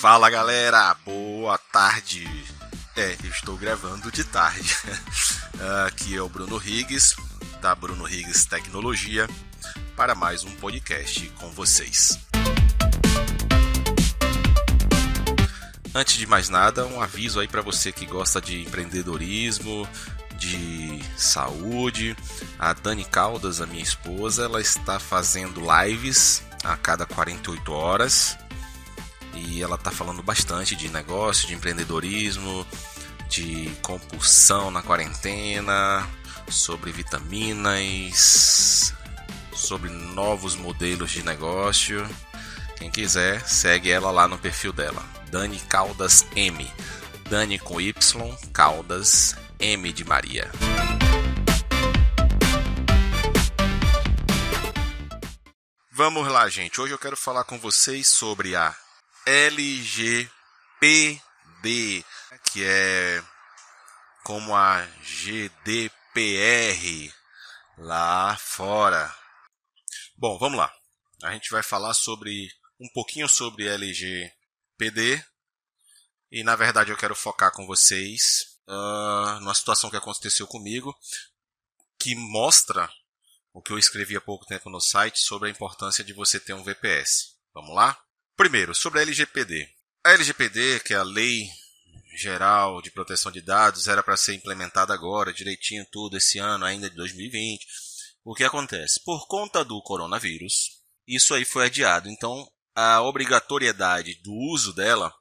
Fala galera, boa tarde. É, estou gravando de tarde. Aqui é o Bruno Riggs, da Bruno Riggs Tecnologia, para mais um podcast com vocês. Antes de mais nada, um aviso aí para você que gosta de empreendedorismo, de saúde. A Dani Caldas, a minha esposa, ela está fazendo lives a cada 48 horas e ela está falando bastante de negócio, de empreendedorismo, de compulsão na quarentena, sobre vitaminas, sobre novos modelos de negócio. Quem quiser, segue ela lá no perfil dela, Dani Caldas M. Dani com Y, Caldas M de Maria. Vamos lá, gente. Hoje eu quero falar com vocês sobre a LGPD, que é como a GDPR lá fora. Bom, vamos lá. A gente vai falar sobre um pouquinho sobre LGPD e na verdade eu quero focar com vocês uh, numa situação que aconteceu comigo que mostra o que eu escrevi há pouco tempo no site sobre a importância de você ter um VPS. Vamos lá? Primeiro, sobre a LGPD. A LGPD, que é a Lei Geral de Proteção de Dados, era para ser implementada agora, direitinho tudo, esse ano ainda de 2020. O que acontece? Por conta do coronavírus, isso aí foi adiado. Então, a obrigatoriedade do uso dela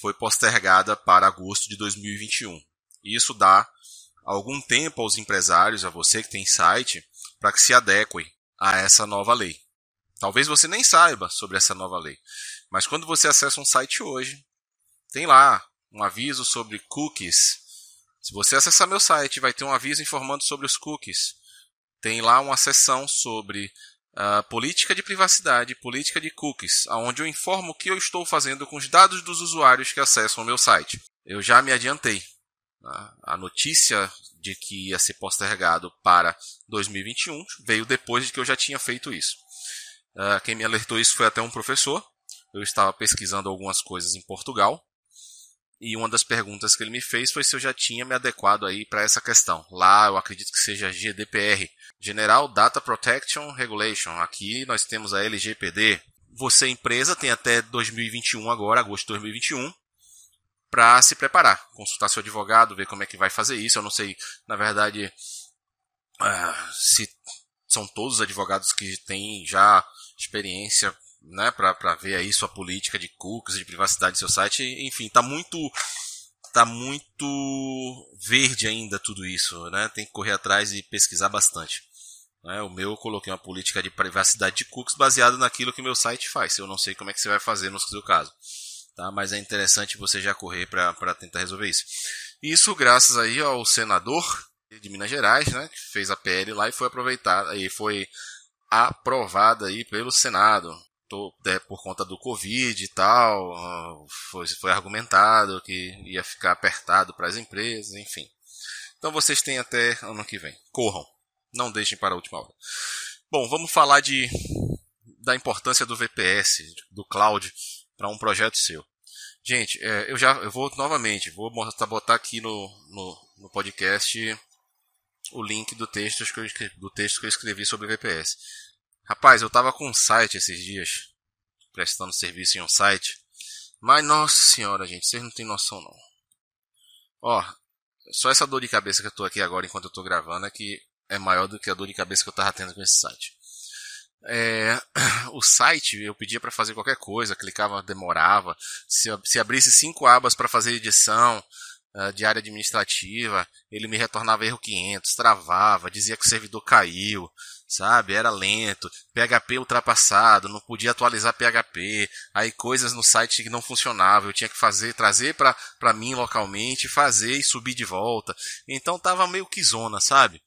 foi postergada para agosto de 2021. Isso dá algum tempo aos empresários, a você que tem site, para que se adequem a essa nova lei. Talvez você nem saiba sobre essa nova lei, mas quando você acessa um site hoje, tem lá um aviso sobre cookies. Se você acessar meu site, vai ter um aviso informando sobre os cookies. Tem lá uma seção sobre uh, política de privacidade, política de cookies, onde eu informo o que eu estou fazendo com os dados dos usuários que acessam o meu site. Eu já me adiantei. Tá? A notícia de que ia ser postergado para 2021 veio depois de que eu já tinha feito isso. Uh, quem me alertou isso foi até um professor. Eu estava pesquisando algumas coisas em Portugal e uma das perguntas que ele me fez foi se eu já tinha me adequado aí para essa questão. Lá eu acredito que seja GDPR, General Data Protection Regulation. Aqui nós temos a LGPD. Você empresa tem até 2021 agora, agosto de 2021, para se preparar, consultar seu advogado, ver como é que vai fazer isso. Eu não sei, na verdade, uh, se são todos os advogados que têm já experiência né, para ver aí sua política de cookies, de privacidade do seu site. Enfim, está muito tá muito verde ainda tudo isso, né? Tem que correr atrás e pesquisar bastante. Né? O meu eu coloquei uma política de privacidade de cookies baseada naquilo que meu site faz. Eu não sei como é que você vai fazer no seu caso, tá? Mas é interessante você já correr para tentar resolver isso. Isso graças aí ao senador de Minas Gerais, né, que fez a PL lá e foi aproveitada e foi aprovada aí pelo Senado. Tô, é, por conta do Covid e tal, ah, foi, foi argumentado que ia ficar apertado para as empresas, enfim. Então vocês têm até ano que vem. Corram, não deixem para a última hora. Bom, vamos falar de, da importância do VPS, do cloud, para um projeto seu. Gente, é, eu já eu vou novamente, vou botar, aqui no, no, no podcast o link do texto que eu escrevi, do texto que eu escrevi sobre VPS. Rapaz, eu tava com um site esses dias, prestando serviço em um site. Mas nossa senhora, gente, vocês não têm noção não. Ó, só essa dor de cabeça que eu tô aqui agora enquanto eu tô gravando é que é maior do que a dor de cabeça que eu tava tendo com esse site. É, o site eu pedia para fazer qualquer coisa, clicava, demorava. Se, se abrisse cinco abas para fazer edição, uh, de área administrativa, ele me retornava erro 500, travava, dizia que o servidor caiu, sabe? Era lento, PHP ultrapassado, não podia atualizar PHP, aí coisas no site que não funcionavam, eu tinha que fazer, trazer para mim localmente, fazer e subir de volta. Então tava meio que zona, sabe?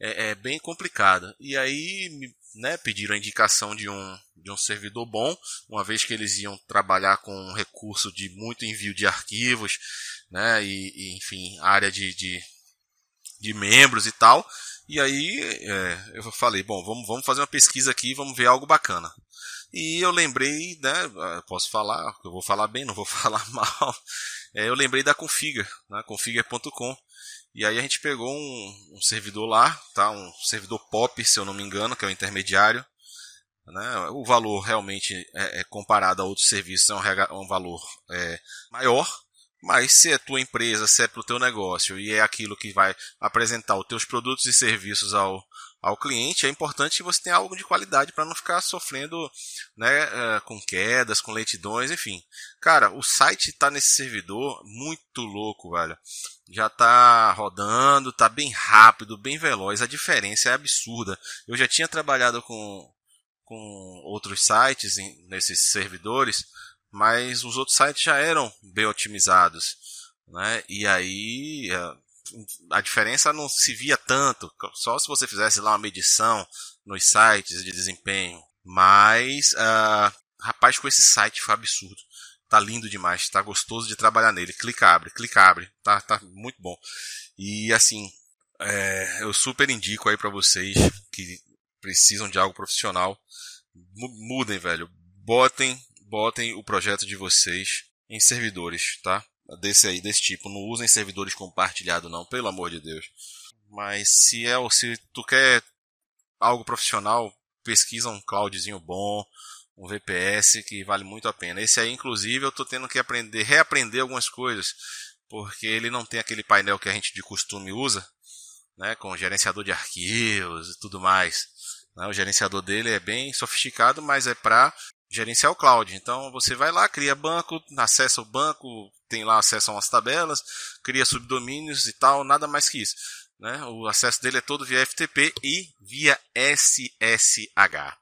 É, é bem complicado. E aí né, pediram a indicação de um, de um servidor bom, uma vez que eles iam trabalhar com um recurso de muito envio de arquivos, né, e, e enfim, área de, de, de, membros e tal. E aí é, eu falei, bom, vamos, vamos fazer uma pesquisa aqui, vamos ver algo bacana. E eu lembrei, né, posso falar, eu vou falar bem, não vou falar mal. É, eu lembrei da Configure, né, configure.com. E aí a gente pegou um, um, servidor lá, tá, um servidor POP, se eu não me engano, que é o intermediário. Né, o valor realmente é, é comparado a outros serviços é um, um valor é, maior, mas se é tua empresa, se é para o teu negócio e é aquilo que vai apresentar os teus produtos e serviços ao, ao cliente, é importante que você tenha algo de qualidade para não ficar sofrendo né, eh, com quedas, com lentidões, enfim. Cara, o site está nesse servidor muito louco, velho. Já está rodando, está bem rápido, bem veloz. A diferença é absurda. Eu já tinha trabalhado com, com outros sites nesses servidores mas os outros sites já eram bem otimizados. Né? E aí a diferença não se via tanto, só se você fizesse lá uma medição nos sites de desempenho. Mas, uh, rapaz, com esse site foi absurdo. Tá lindo demais, tá gostoso de trabalhar nele. Clica, abre, clica, abre. Tá, tá muito bom. E assim, é, eu super indico aí para vocês que precisam de algo profissional. Mudem, velho. Botem botem o projeto de vocês em servidores, tá? Desse aí, desse tipo. Não usem servidores compartilhados, não, pelo amor de Deus. Mas se é se tu quer algo profissional, pesquisa um cloudzinho bom, um VPS que vale muito a pena. Esse aí, inclusive, eu tô tendo que aprender, reaprender algumas coisas, porque ele não tem aquele painel que a gente de costume usa, né, com gerenciador de arquivos e tudo mais. Né? O gerenciador dele é bem sofisticado, mas é para gerenciar o cloud. Então você vai lá, cria banco, acessa o banco, tem lá acesso a umas tabelas, cria subdomínios e tal, nada mais que isso. Né? O acesso dele é todo via FTP e via SSH.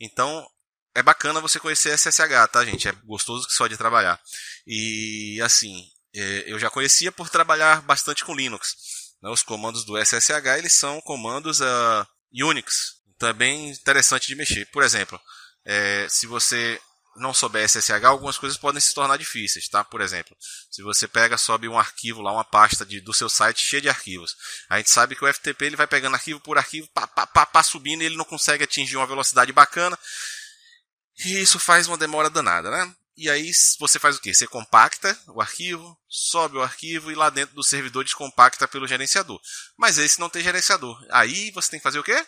Então é bacana você conhecer SSH, tá, gente? É gostoso que só de trabalhar. E assim, é, eu já conhecia por trabalhar bastante com Linux. Né? Os comandos do SSH eles são comandos uh, Unix. Então é interessante de mexer. Por exemplo, é, se você não souber SSH, algumas coisas podem se tornar difíceis, tá? Por exemplo, se você pega, sobe um arquivo lá, uma pasta de, do seu site cheia de arquivos. A gente sabe que o FTP ele vai pegando arquivo por arquivo, pá, pá, pá, pá subindo e ele não consegue atingir uma velocidade bacana. E isso faz uma demora danada, né? E aí você faz o que? Você compacta o arquivo, sobe o arquivo e lá dentro do servidor descompacta pelo gerenciador. Mas esse não tem gerenciador. Aí você tem que fazer o quê?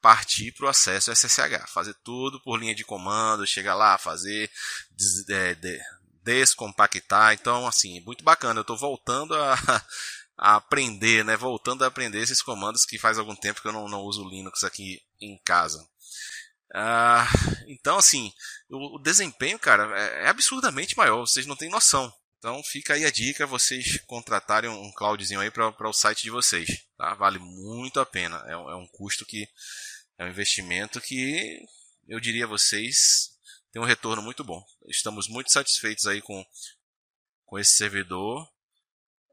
partir para o acesso SSH, fazer tudo por linha de comando, chegar lá, fazer des, é, de, descompactar. Então, assim, muito bacana. Eu estou voltando a, a, aprender, né? Voltando a aprender esses comandos que faz algum tempo que eu não, não uso Linux aqui em casa. Ah, então, assim, o, o desempenho, cara, é, é absurdamente maior. Vocês não têm noção. Então fica aí a dica, vocês contratarem um cloudzinho aí para o site de vocês. Tá? Vale muito a pena. É, é, um custo que é um investimento que eu diria a vocês tem um retorno muito bom. Estamos muito satisfeitos aí com, com esse servidor.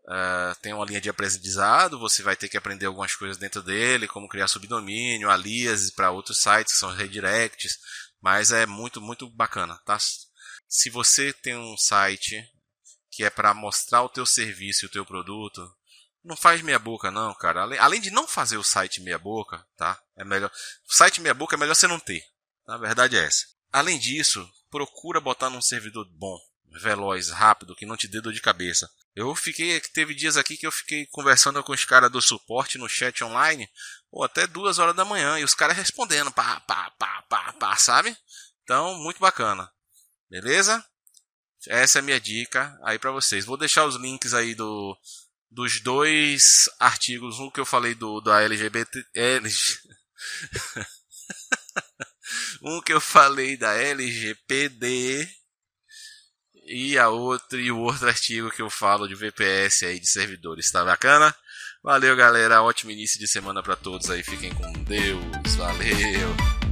Uh, tem uma linha de aprendizado, você vai ter que aprender algumas coisas dentro dele, como criar subdomínio, alias para outros sites que são redirects, mas é muito, muito bacana, tá? Se você tem um site que é para mostrar o teu serviço e o teu produto, não faz meia boca não, cara. Além, de não fazer o site meia boca, tá? É melhor. O site meia boca é melhor você não ter. A verdade é essa. Além disso, procura botar num servidor bom, veloz, rápido, que não te dê dor de cabeça. Eu fiquei, teve dias aqui que eu fiquei conversando com os caras do suporte no chat online, ou até duas horas da manhã, e os caras respondendo, pá, pá, pá, pá, pá, sabe? Então, muito bacana. Beleza? Essa é a minha dica aí para vocês. Vou deixar os links aí do, dos dois artigos, um que eu falei do da LGBT, LG, um que eu falei da LGPD e a outro e o outro artigo que eu falo de VPS aí de servidores, tá bacana? Valeu, galera, ótimo início de semana para todos aí. Fiquem com Deus. Valeu.